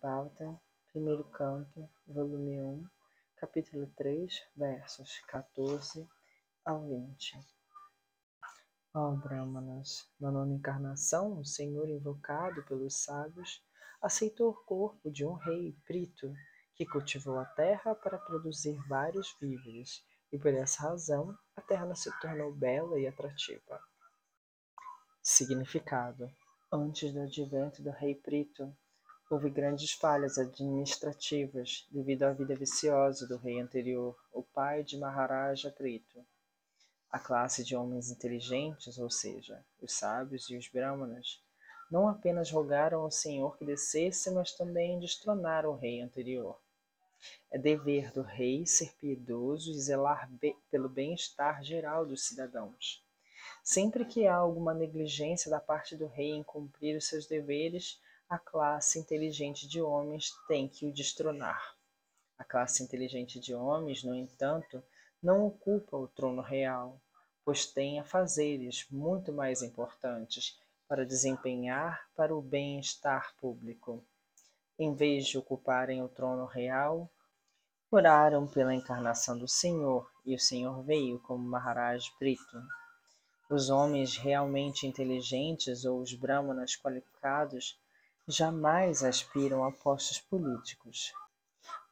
Pauta, primeiro canto, volume 1, capítulo 3, versos 14 ao 20. Ó oh, Brahmanas, na nona encarnação, o Senhor invocado pelos sábios aceitou o corpo de um rei Prito, que cultivou a terra para produzir vários víveres, e por essa razão a terra se tornou bela e atrativa. Significado: Antes do advento do rei Prito, houve grandes falhas administrativas devido à vida viciosa do rei anterior, o pai de Maharaja Prito. A classe de homens inteligentes, ou seja, os sábios e os brahmanas, não apenas rogaram ao Senhor que descesse, mas também destronaram o rei anterior. É dever do rei ser piedoso e zelar be pelo bem-estar geral dos cidadãos. Sempre que há alguma negligência da parte do rei em cumprir os seus deveres, a classe inteligente de homens tem que o destronar. A classe inteligente de homens, no entanto, não ocupa o trono real, pois tem afazeres muito mais importantes para desempenhar para o bem-estar público. Em vez de ocuparem o trono real, oraram pela encarnação do Senhor, e o Senhor veio como Maharaj Brito. Os homens realmente inteligentes ou os brahmanas qualificados jamais aspiram a postos políticos.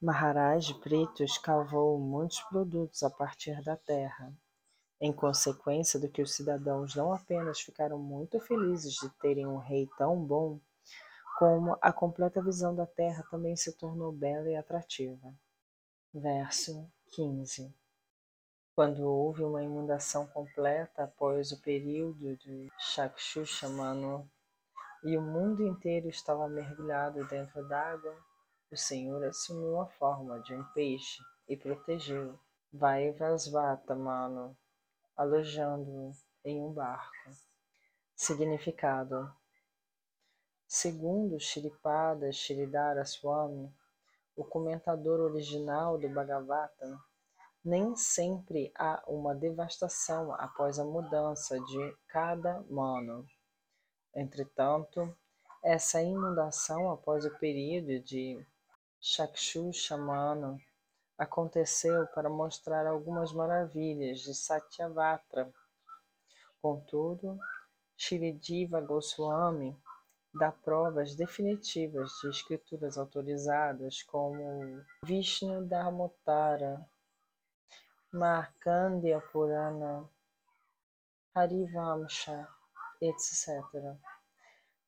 Maharaj Preto escavou muitos produtos a partir da terra. Em consequência do que os cidadãos não apenas ficaram muito felizes de terem um rei tão bom, como a completa visão da terra também se tornou bela e atrativa. Verso 15 quando houve uma inundação completa após o período de Chakshushamano e o mundo inteiro estava mergulhado dentro d'água, o Senhor assumiu a forma de um peixe e protegeu Vaivasvata Mano, alojando-o em um barco. Significado Segundo Shripada Shridhara Swami, o comentador original do Bhagavatam, nem sempre há uma devastação após a mudança de cada mano. Entretanto, essa inundação após o período de Chakshushamana aconteceu para mostrar algumas maravilhas de Satyavatra. Contudo, Shiridiva Goswami dá provas definitivas de escrituras autorizadas como Vishnu Dharmotara Markandeya Purana, Harivamsha, etc.,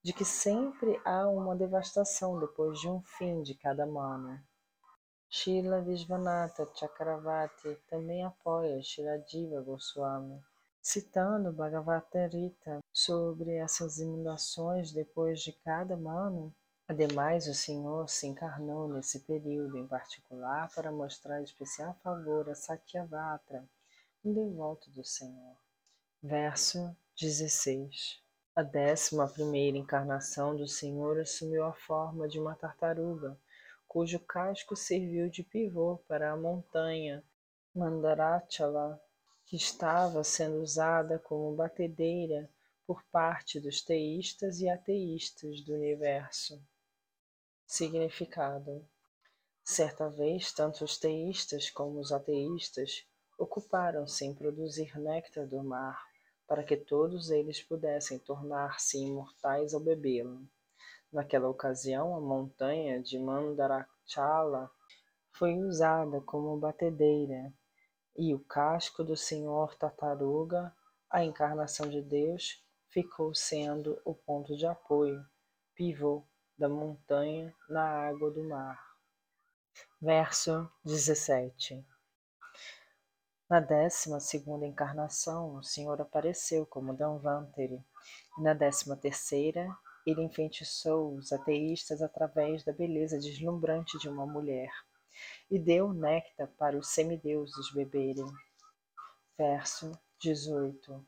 de que sempre há uma devastação depois de um fim de cada mana. Shila Vishvanatha Chakravarti também apoia Shiladiva Goswami, citando Bhagavata Rita sobre essas inundações depois de cada mano. Ademais, o Senhor se encarnou nesse período em particular para mostrar especial favor a Satyavatra, um devoto do Senhor. Verso 16 A décima primeira encarnação do Senhor assumiu a forma de uma tartaruga, cujo casco serviu de pivô para a montanha Mandarachala, que estava sendo usada como batedeira por parte dos teístas e ateístas do universo. Significado: Certa vez, tanto os teístas como os ateístas ocuparam-se em produzir néctar do mar para que todos eles pudessem tornar-se imortais ao bebê-lo. Naquela ocasião, a montanha de Mandarachala foi usada como batedeira e o casco do senhor tartaruga, a encarnação de Deus, ficou sendo o ponto de apoio, pivô da montanha na água do mar. Verso 17 Na décima segunda encarnação, o Senhor apareceu como Danvantari, na décima terceira, ele enfeitiçou os ateístas através da beleza deslumbrante de uma mulher, e deu néctar para os semideuses beberem. Verso 18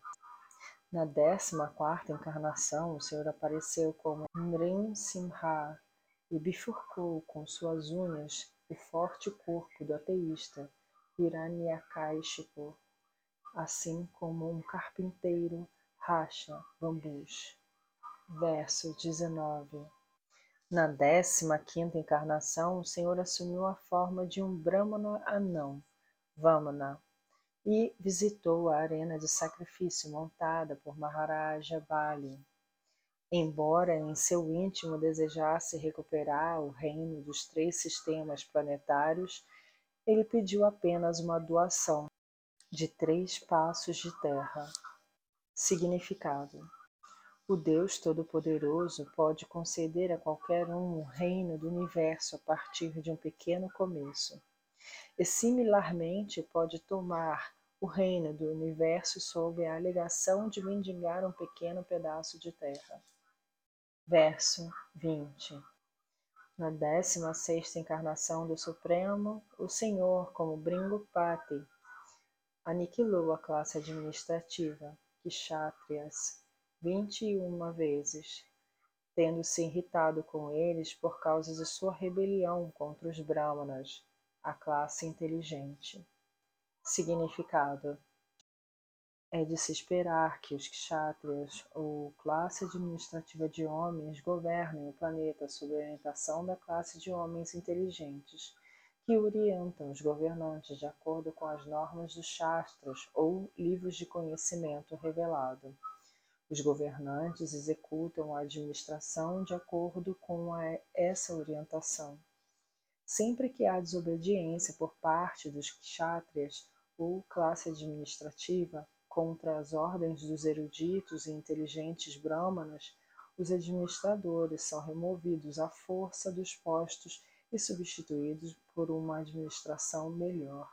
na décima quarta encarnação, o Senhor apareceu como Mrim Simha e bifurcou com suas unhas o forte corpo do ateísta Hiranyakashipu, assim como um carpinteiro racha bambus. Verso 19 Na décima quinta encarnação, o Senhor assumiu a forma de um Brahmana anão, Vamana, e visitou a arena de sacrifício montada por Maharaja Bali. Embora em seu íntimo desejasse recuperar o reino dos três sistemas planetários, ele pediu apenas uma doação de três passos de terra. Significado: O Deus Todo-Poderoso pode conceder a qualquer um o reino do universo a partir de um pequeno começo, e similarmente pode tomar o reino do universo sob a alegação de mendigar um pequeno pedaço de terra. Verso 20 Na décima sexta encarnação do Supremo, o Senhor, como Bringupati, aniquilou a classe administrativa, Kshatriyas, vinte e uma vezes, tendo se irritado com eles por causa de sua rebelião contra os Brahmanas, a classe inteligente. Significado: É de se esperar que os kshatriyas, ou classe administrativa de homens, governem o planeta sob a orientação da classe de homens inteligentes que orientam os governantes de acordo com as normas dos Shastras ou livros de conhecimento revelado. Os governantes executam a administração de acordo com a, essa orientação. Sempre que há desobediência por parte dos kshatriyas ou classe administrativa contra as ordens dos eruditos e inteligentes brahmanas, os administradores são removidos à força dos postos e substituídos por uma administração melhor.